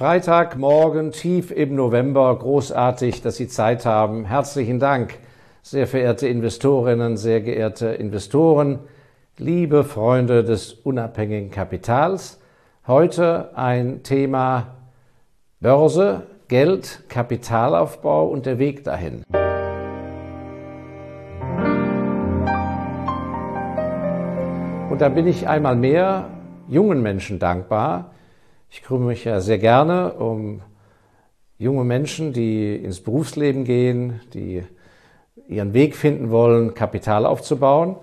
Freitagmorgen, tief im November, großartig, dass Sie Zeit haben. Herzlichen Dank, sehr verehrte Investorinnen, sehr geehrte Investoren, liebe Freunde des unabhängigen Kapitals. Heute ein Thema Börse, Geld, Kapitalaufbau und der Weg dahin. Und da bin ich einmal mehr jungen Menschen dankbar. Ich kümmere mich ja sehr gerne um junge Menschen, die ins Berufsleben gehen, die ihren Weg finden wollen, Kapital aufzubauen.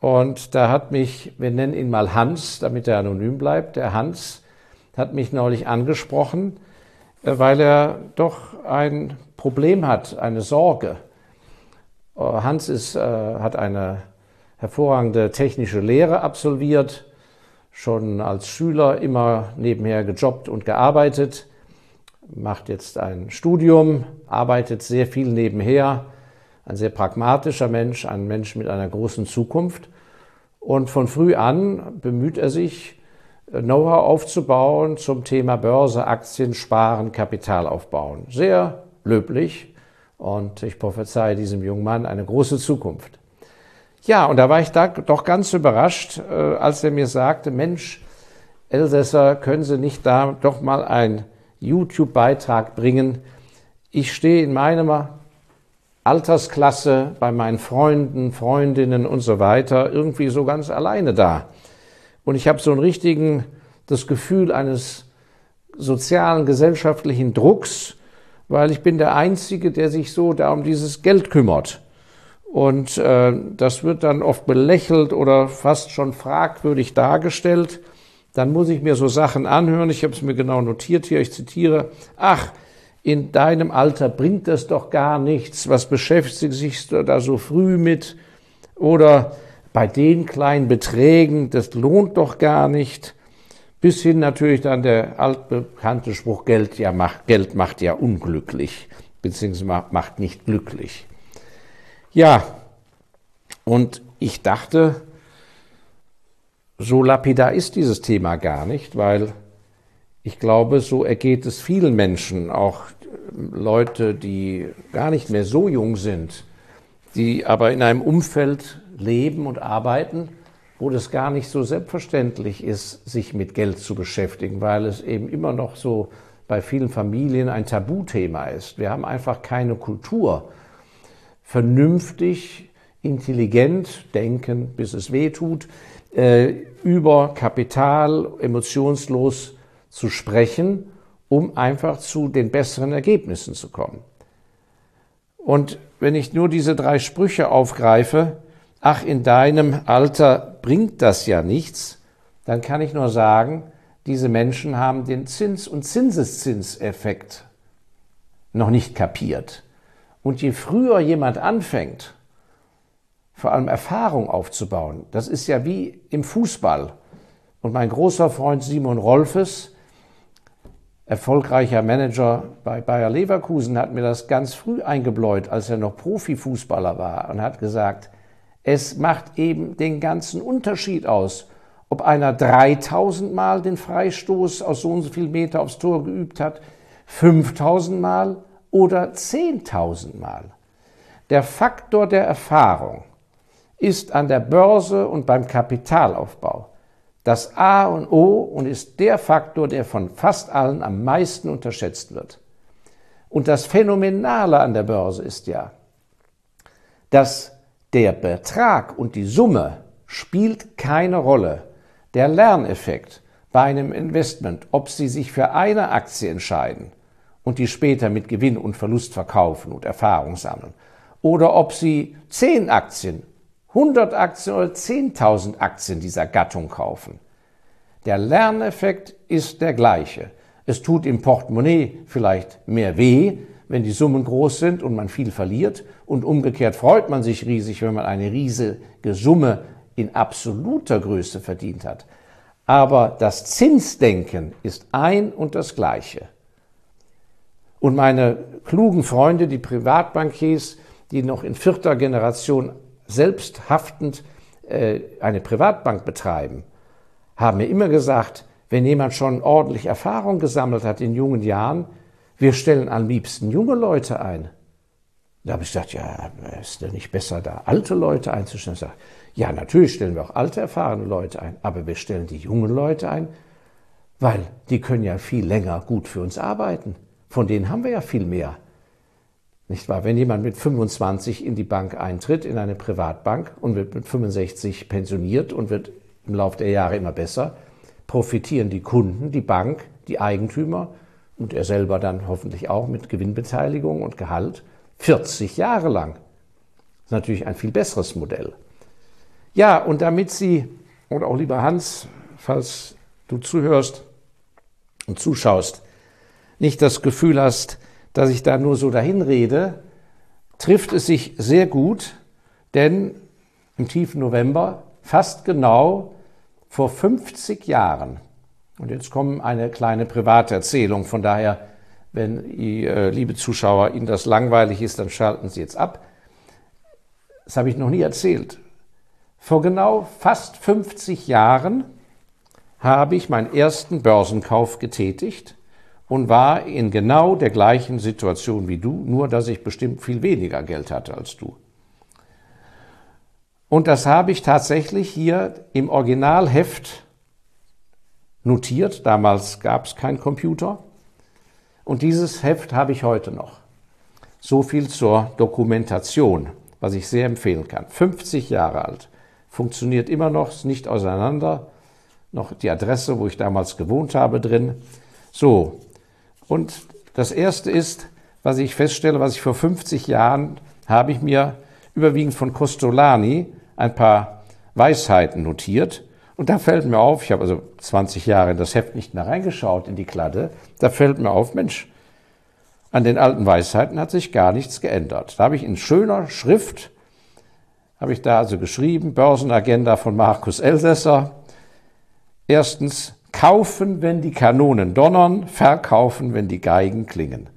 Und da hat mich, wir nennen ihn mal Hans, damit er anonym bleibt, der Hans hat mich neulich angesprochen, äh, weil er doch ein Problem hat, eine Sorge. Äh, Hans ist, äh, hat eine hervorragende technische Lehre absolviert, schon als Schüler immer nebenher gejobbt und gearbeitet, macht jetzt ein Studium, arbeitet sehr viel nebenher, ein sehr pragmatischer Mensch, ein Mensch mit einer großen Zukunft. Und von früh an bemüht er sich, Know-how aufzubauen zum Thema Börse, Aktien, Sparen, Kapital aufbauen. Sehr löblich und ich prophezeie diesem jungen Mann eine große Zukunft. Ja, und da war ich da doch ganz überrascht, äh, als er mir sagte, Mensch, Elsässer, können Sie nicht da doch mal einen YouTube-Beitrag bringen? Ich stehe in meiner Altersklasse bei meinen Freunden, Freundinnen und so weiter irgendwie so ganz alleine da. Und ich habe so einen richtigen, das Gefühl eines sozialen, gesellschaftlichen Drucks, weil ich bin der Einzige, der sich so da um dieses Geld kümmert. Und äh, das wird dann oft belächelt oder fast schon fragwürdig dargestellt. Dann muss ich mir so Sachen anhören. Ich habe es mir genau notiert hier. Ich zitiere. Ach, in deinem Alter bringt das doch gar nichts. Was beschäftigst du da so früh mit? Oder bei den kleinen Beträgen, das lohnt doch gar nicht. Bis hin natürlich dann der altbekannte Spruch, Geld, ja macht, Geld macht ja unglücklich, beziehungsweise macht nicht glücklich. Ja, und ich dachte, so lapidar ist dieses Thema gar nicht, weil ich glaube, so ergeht es vielen Menschen, auch Leute, die gar nicht mehr so jung sind, die aber in einem Umfeld leben und arbeiten, wo das gar nicht so selbstverständlich ist, sich mit Geld zu beschäftigen, weil es eben immer noch so bei vielen Familien ein Tabuthema ist. Wir haben einfach keine Kultur, vernünftig, intelligent denken, bis es weh tut, äh, über Kapital emotionslos zu sprechen, um einfach zu den besseren Ergebnissen zu kommen. Und wenn ich nur diese drei Sprüche aufgreife, ach, in deinem Alter bringt das ja nichts, dann kann ich nur sagen, diese Menschen haben den Zins- und Zinseszinseffekt noch nicht kapiert. Und je früher jemand anfängt, vor allem Erfahrung aufzubauen, das ist ja wie im Fußball. Und mein großer Freund Simon Rolfes, erfolgreicher Manager bei Bayer Leverkusen, hat mir das ganz früh eingebläut, als er noch Profifußballer war und hat gesagt, es macht eben den ganzen Unterschied aus, ob einer 3000 Mal den Freistoß aus so und so viel Meter aufs Tor geübt hat, 5000 Mal oder 10.000 Mal. Der Faktor der Erfahrung ist an der Börse und beim Kapitalaufbau das A und O und ist der Faktor, der von fast allen am meisten unterschätzt wird. Und das Phänomenale an der Börse ist ja, dass der Betrag und die Summe spielt keine Rolle. Der Lerneffekt bei einem Investment, ob Sie sich für eine Aktie entscheiden und die später mit Gewinn und Verlust verkaufen und Erfahrung sammeln. Oder ob Sie 10 Aktien, 100 Aktien oder 10.000 Aktien dieser Gattung kaufen. Der Lerneffekt ist der gleiche. Es tut im Portemonnaie vielleicht mehr weh, wenn die Summen groß sind und man viel verliert. Und umgekehrt freut man sich riesig, wenn man eine riesige Summe in absoluter Größe verdient hat. Aber das Zinsdenken ist ein und das gleiche. Und meine klugen Freunde, die Privatbankiers, die noch in vierter Generation selbst haftend äh, eine Privatbank betreiben, haben mir immer gesagt, wenn jemand schon ordentlich Erfahrung gesammelt hat in jungen Jahren, wir stellen am liebsten junge Leute ein. Da habe ich gesagt, ja, ist denn nicht besser, da alte Leute einzustellen? Ich sage, ja, natürlich stellen wir auch alte, erfahrene Leute ein, aber wir stellen die jungen Leute ein, weil die können ja viel länger gut für uns arbeiten. Von denen haben wir ja viel mehr. Nicht wahr? Wenn jemand mit 25 in die Bank eintritt, in eine Privatbank und wird mit 65 pensioniert und wird im Laufe der Jahre immer besser, profitieren die Kunden, die Bank, die Eigentümer und er selber dann hoffentlich auch mit Gewinnbeteiligung und Gehalt 40 Jahre lang. Das ist natürlich ein viel besseres Modell. Ja, und damit Sie, oder auch lieber Hans, falls du zuhörst und zuschaust, nicht das Gefühl hast, dass ich da nur so dahin rede, trifft es sich sehr gut, denn im tiefen November, fast genau vor 50 Jahren, und jetzt kommt eine kleine private Erzählung, von daher, wenn, äh, liebe Zuschauer, Ihnen das langweilig ist, dann schalten Sie jetzt ab. Das habe ich noch nie erzählt. Vor genau fast 50 Jahren habe ich meinen ersten Börsenkauf getätigt und war in genau der gleichen Situation wie du, nur dass ich bestimmt viel weniger Geld hatte als du. Und das habe ich tatsächlich hier im Originalheft notiert. Damals gab es keinen Computer. Und dieses Heft habe ich heute noch. So viel zur Dokumentation, was ich sehr empfehlen kann. 50 Jahre alt, funktioniert immer noch, ist nicht auseinander. Noch die Adresse, wo ich damals gewohnt habe, drin. So, und das Erste ist, was ich feststelle, was ich vor 50 Jahren habe ich mir überwiegend von Costolani ein paar Weisheiten notiert. Und da fällt mir auf, ich habe also 20 Jahre in das Heft nicht mehr reingeschaut, in die Kladde, da fällt mir auf, Mensch, an den alten Weisheiten hat sich gar nichts geändert. Da habe ich in schöner Schrift, habe ich da also geschrieben, Börsenagenda von Markus Elsässer. Erstens, kaufen, wenn die Kanonen donnern, verkaufen, wenn die Geigen klingen.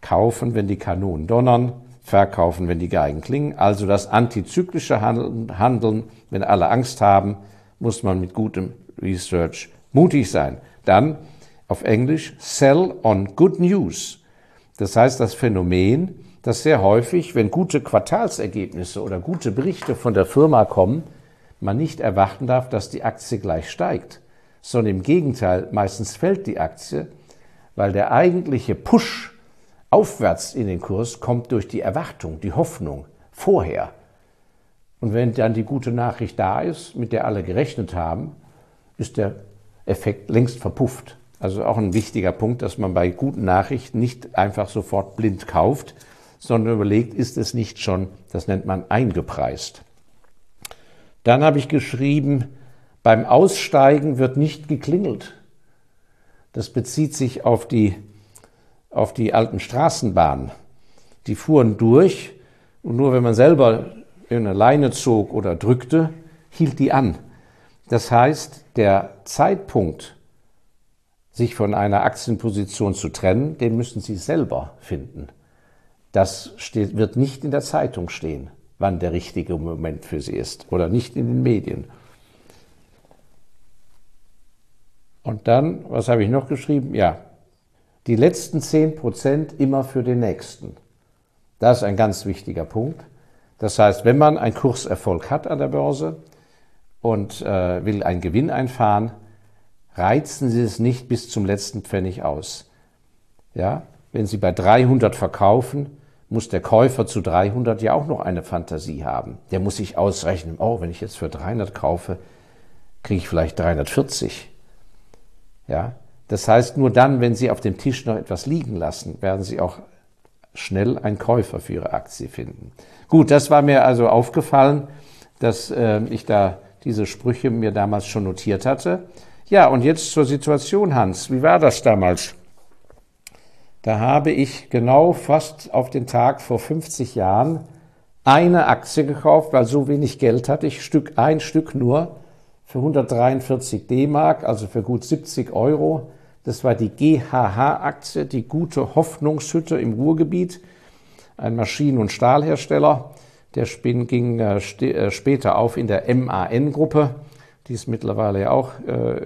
Kaufen, wenn die Kanonen donnern, verkaufen, wenn die Geigen klingen. Also das antizyklische Handeln, wenn alle Angst haben, muss man mit gutem Research mutig sein. Dann auf Englisch Sell on Good News. Das heißt, das Phänomen, dass sehr häufig, wenn gute Quartalsergebnisse oder gute Berichte von der Firma kommen, man nicht erwarten darf, dass die Aktie gleich steigt, sondern im Gegenteil, meistens fällt die Aktie, weil der eigentliche Push aufwärts in den Kurs kommt durch die Erwartung, die Hoffnung vorher. Und wenn dann die gute Nachricht da ist, mit der alle gerechnet haben, ist der Effekt längst verpufft. Also auch ein wichtiger Punkt, dass man bei guten Nachrichten nicht einfach sofort blind kauft, sondern überlegt, ist es nicht schon, das nennt man eingepreist. Dann habe ich geschrieben, beim Aussteigen wird nicht geklingelt. Das bezieht sich auf die, auf die alten Straßenbahnen. Die fuhren durch und nur wenn man selber eine Leine zog oder drückte, hielt die an. Das heißt, der Zeitpunkt, sich von einer Aktienposition zu trennen, den müssen Sie selber finden. Das steht, wird nicht in der Zeitung stehen, wann der richtige Moment für Sie ist oder nicht in den Medien. Und dann, was habe ich noch geschrieben? Ja, die letzten 10 Prozent immer für den nächsten. Das ist ein ganz wichtiger Punkt. Das heißt, wenn man einen Kurserfolg hat an der Börse und äh, will einen Gewinn einfahren, reizen Sie es nicht bis zum letzten Pfennig aus. Ja, wenn Sie bei 300 verkaufen, muss der Käufer zu 300 ja auch noch eine Fantasie haben. Der muss sich ausrechnen, oh, wenn ich jetzt für 300 kaufe, kriege ich vielleicht 340. Ja, das heißt, nur dann, wenn Sie auf dem Tisch noch etwas liegen lassen, werden Sie auch schnell einen Käufer für Ihre Aktie finden. Gut, das war mir also aufgefallen, dass äh, ich da diese Sprüche mir damals schon notiert hatte. Ja, und jetzt zur Situation, Hans. Wie war das damals? Da habe ich genau fast auf den Tag vor 50 Jahren eine Aktie gekauft, weil so wenig Geld hatte ich, Stück, ein Stück nur, für 143 D-Mark, also für gut 70 Euro. Das war die GHH-Aktie, die gute Hoffnungshütte im Ruhrgebiet, ein Maschinen- und Stahlhersteller. Der Spin ging äh, äh, später auf in der MAN-Gruppe. Die ist mittlerweile ja auch äh,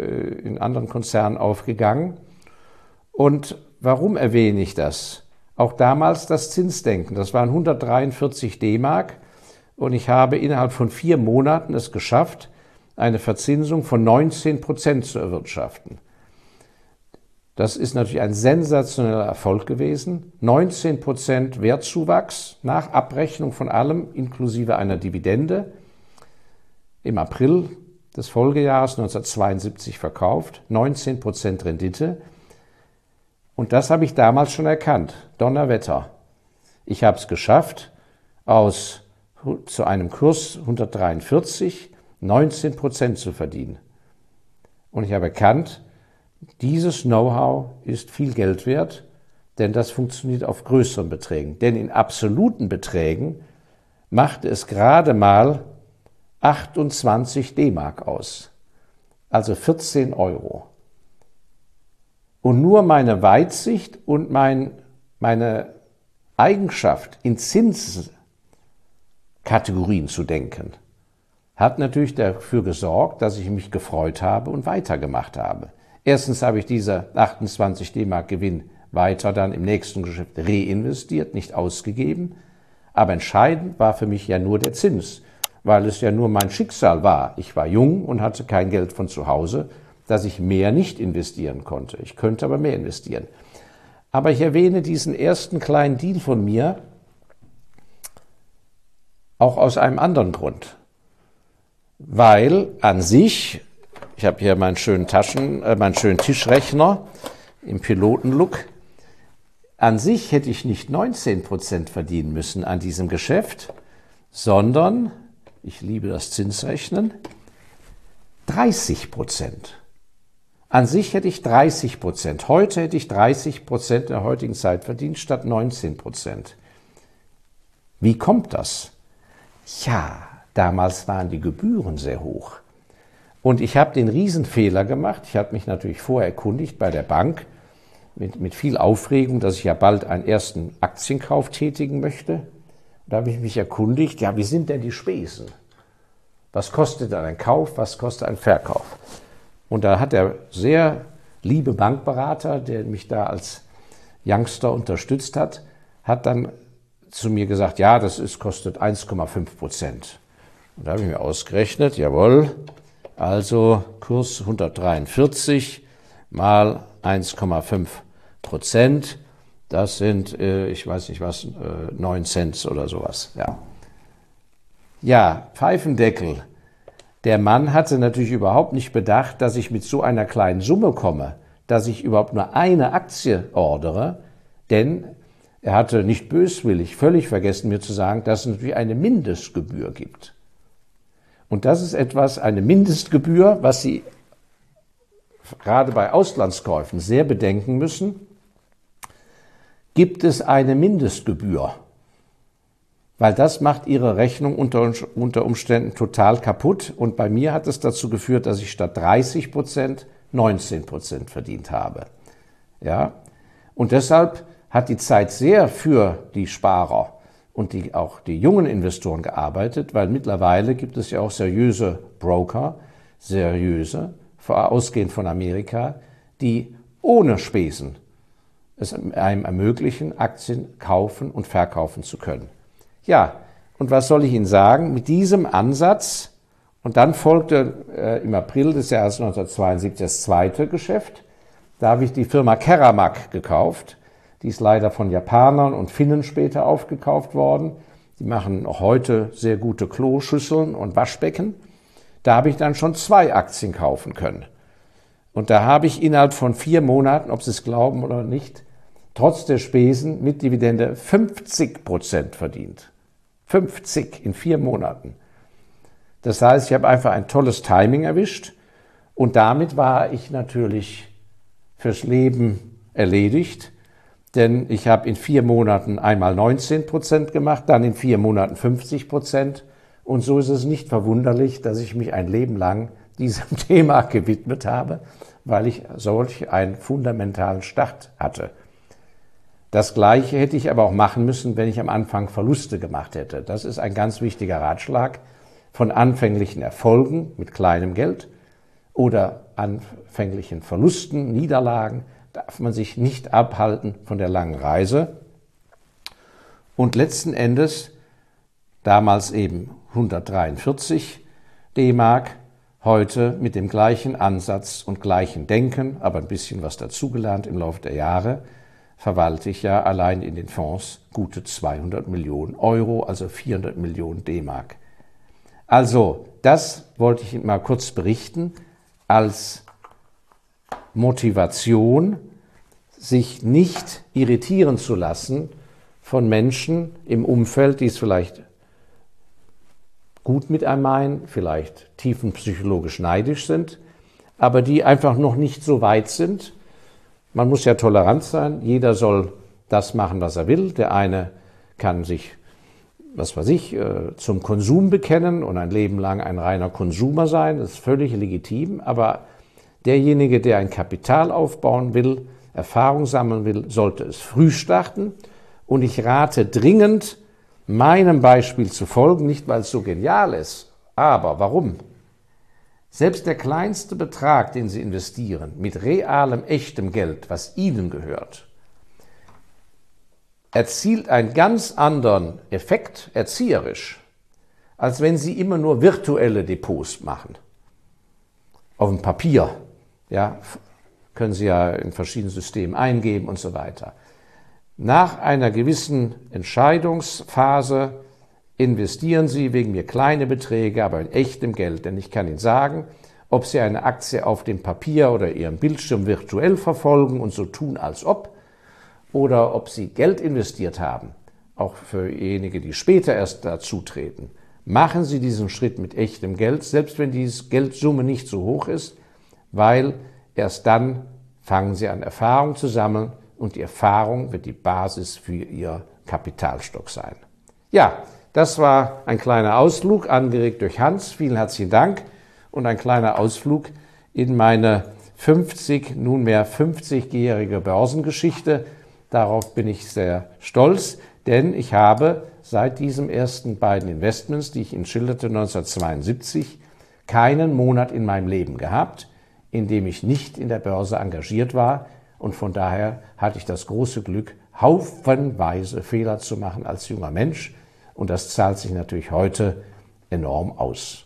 in anderen Konzernen aufgegangen. Und warum erwähne ich das? Auch damals das Zinsdenken. Das waren 143 D-Mark. Und ich habe innerhalb von vier Monaten es geschafft, eine Verzinsung von 19 Prozent zu erwirtschaften. Das ist natürlich ein sensationeller Erfolg gewesen. 19 Prozent Wertzuwachs nach Abrechnung von allem inklusive einer Dividende. Im April des Folgejahres 1972 verkauft. 19 Prozent Rendite. Und das habe ich damals schon erkannt. Donnerwetter. Ich habe es geschafft, aus zu einem Kurs 143 19 Prozent zu verdienen. Und ich habe erkannt, dieses Know-how ist viel Geld wert, denn das funktioniert auf größeren Beträgen. Denn in absoluten Beträgen macht es gerade mal 28 D-Mark aus, also 14 Euro. Und nur meine Weitsicht und mein, meine Eigenschaft, in Zinskategorien zu denken, hat natürlich dafür gesorgt, dass ich mich gefreut habe und weitergemacht habe. Erstens habe ich diese 28 D-Mark Gewinn weiter dann im nächsten Geschäft reinvestiert, nicht ausgegeben. Aber entscheidend war für mich ja nur der Zins, weil es ja nur mein Schicksal war. Ich war jung und hatte kein Geld von zu Hause, dass ich mehr nicht investieren konnte. Ich könnte aber mehr investieren. Aber ich erwähne diesen ersten kleinen Deal von mir auch aus einem anderen Grund. Weil an sich ich habe hier meinen schönen Taschen, äh, meinen schönen Tischrechner im Pilotenlook. An sich hätte ich nicht 19 Prozent verdienen müssen an diesem Geschäft, sondern, ich liebe das Zinsrechnen, 30 Prozent. An sich hätte ich 30 Prozent. Heute hätte ich 30 Prozent in der heutigen Zeit verdient statt 19 Prozent. Wie kommt das? Ja, damals waren die Gebühren sehr hoch. Und ich habe den Riesenfehler gemacht. Ich habe mich natürlich vorher erkundigt bei der Bank mit, mit viel Aufregung, dass ich ja bald einen ersten Aktienkauf tätigen möchte. Da habe ich mich erkundigt, ja, wie sind denn die Spesen? Was kostet dann ein Kauf, was kostet ein Verkauf? Und da hat der sehr liebe Bankberater, der mich da als Youngster unterstützt hat, hat dann zu mir gesagt, ja, das ist, kostet 1,5 Prozent. Und da habe ich mir ausgerechnet, jawohl, also Kurs 143 mal 1,5 Prozent. Das sind, äh, ich weiß nicht was, äh, 9 Cent oder sowas. Ja. ja, Pfeifendeckel. Der Mann hatte natürlich überhaupt nicht bedacht, dass ich mit so einer kleinen Summe komme, dass ich überhaupt nur eine Aktie ordere, denn er hatte nicht böswillig völlig vergessen, mir zu sagen, dass es natürlich eine Mindestgebühr gibt. Und das ist etwas, eine Mindestgebühr, was Sie gerade bei Auslandskäufen sehr bedenken müssen. Gibt es eine Mindestgebühr? Weil das macht Ihre Rechnung unter, unter Umständen total kaputt. Und bei mir hat es dazu geführt, dass ich statt 30 Prozent 19 Prozent verdient habe. Ja? Und deshalb hat die Zeit sehr für die Sparer und die, auch die jungen Investoren gearbeitet, weil mittlerweile gibt es ja auch seriöse Broker, seriöse, ausgehend von Amerika, die ohne Spesen es einem ermöglichen, Aktien kaufen und verkaufen zu können. Ja, und was soll ich Ihnen sagen? Mit diesem Ansatz, und dann folgte äh, im April des Jahres 1972 das zweite Geschäft, da habe ich die Firma Keramak gekauft, die ist leider von Japanern und Finnen später aufgekauft worden. Die machen auch heute sehr gute Kloschüsseln und Waschbecken. Da habe ich dann schon zwei Aktien kaufen können. Und da habe ich innerhalb von vier Monaten, ob Sie es glauben oder nicht, trotz der Spesen mit Dividende 50 Prozent verdient. 50 in vier Monaten. Das heißt, ich habe einfach ein tolles Timing erwischt und damit war ich natürlich fürs Leben erledigt denn ich habe in vier Monaten einmal 19 Prozent gemacht, dann in vier Monaten 50 Prozent. Und so ist es nicht verwunderlich, dass ich mich ein Leben lang diesem Thema gewidmet habe, weil ich solch einen fundamentalen Start hatte. Das Gleiche hätte ich aber auch machen müssen, wenn ich am Anfang Verluste gemacht hätte. Das ist ein ganz wichtiger Ratschlag von anfänglichen Erfolgen mit kleinem Geld oder anfänglichen Verlusten, Niederlagen darf man sich nicht abhalten von der langen Reise. Und letzten Endes, damals eben 143 D-Mark, heute mit dem gleichen Ansatz und gleichen Denken, aber ein bisschen was dazugelernt im Laufe der Jahre, verwalte ich ja allein in den Fonds gute 200 Millionen Euro, also 400 Millionen D-Mark. Also, das wollte ich Ihnen mal kurz berichten als Motivation, sich nicht irritieren zu lassen von Menschen im Umfeld, die es vielleicht gut mit einem meinen, vielleicht tiefenpsychologisch neidisch sind, aber die einfach noch nicht so weit sind. Man muss ja tolerant sein. Jeder soll das machen, was er will. Der eine kann sich, was weiß ich, äh, zum Konsum bekennen und ein Leben lang ein reiner Konsumer sein. Das ist völlig legitim. Aber derjenige, der ein Kapital aufbauen will, Erfahrung sammeln will, sollte es früh starten. Und ich rate dringend, meinem Beispiel zu folgen, nicht weil es so genial ist, aber warum? Selbst der kleinste Betrag, den Sie investieren, mit realem, echtem Geld, was Ihnen gehört, erzielt einen ganz anderen Effekt erzieherisch, als wenn Sie immer nur virtuelle Depots machen. Auf dem Papier, ja, können Sie ja in verschiedenen Systemen eingeben und so weiter. Nach einer gewissen Entscheidungsphase investieren Sie wegen mir kleine Beträge, aber in echtem Geld. Denn ich kann Ihnen sagen, ob Sie eine Aktie auf dem Papier oder Ihrem Bildschirm virtuell verfolgen und so tun, als ob, oder ob Sie Geld investiert haben, auch für diejenigen, die später erst dazutreten, machen Sie diesen Schritt mit echtem Geld, selbst wenn die Geldsumme nicht so hoch ist, weil erst dann fangen Sie an Erfahrung zu sammeln und die Erfahrung wird die Basis für Ihr Kapitalstock sein. Ja, das war ein kleiner Ausflug, angeregt durch Hans. Vielen herzlichen Dank und ein kleiner Ausflug in meine 50, nunmehr 50-jährige Börsengeschichte. Darauf bin ich sehr stolz, denn ich habe seit diesen ersten beiden Investments, die ich Ihnen schilderte 1972, keinen Monat in meinem Leben gehabt, in dem ich nicht in der Börse engagiert war. Und von daher hatte ich das große Glück, haufenweise Fehler zu machen als junger Mensch und das zahlt sich natürlich heute enorm aus.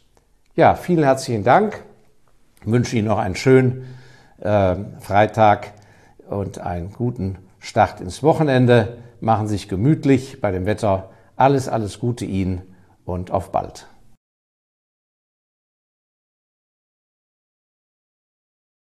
Ja, vielen herzlichen Dank. Ich wünsche Ihnen noch einen schönen äh, Freitag und einen guten Start ins Wochenende. Machen Sie sich gemütlich bei dem Wetter. Alles, alles Gute Ihnen und auf bald.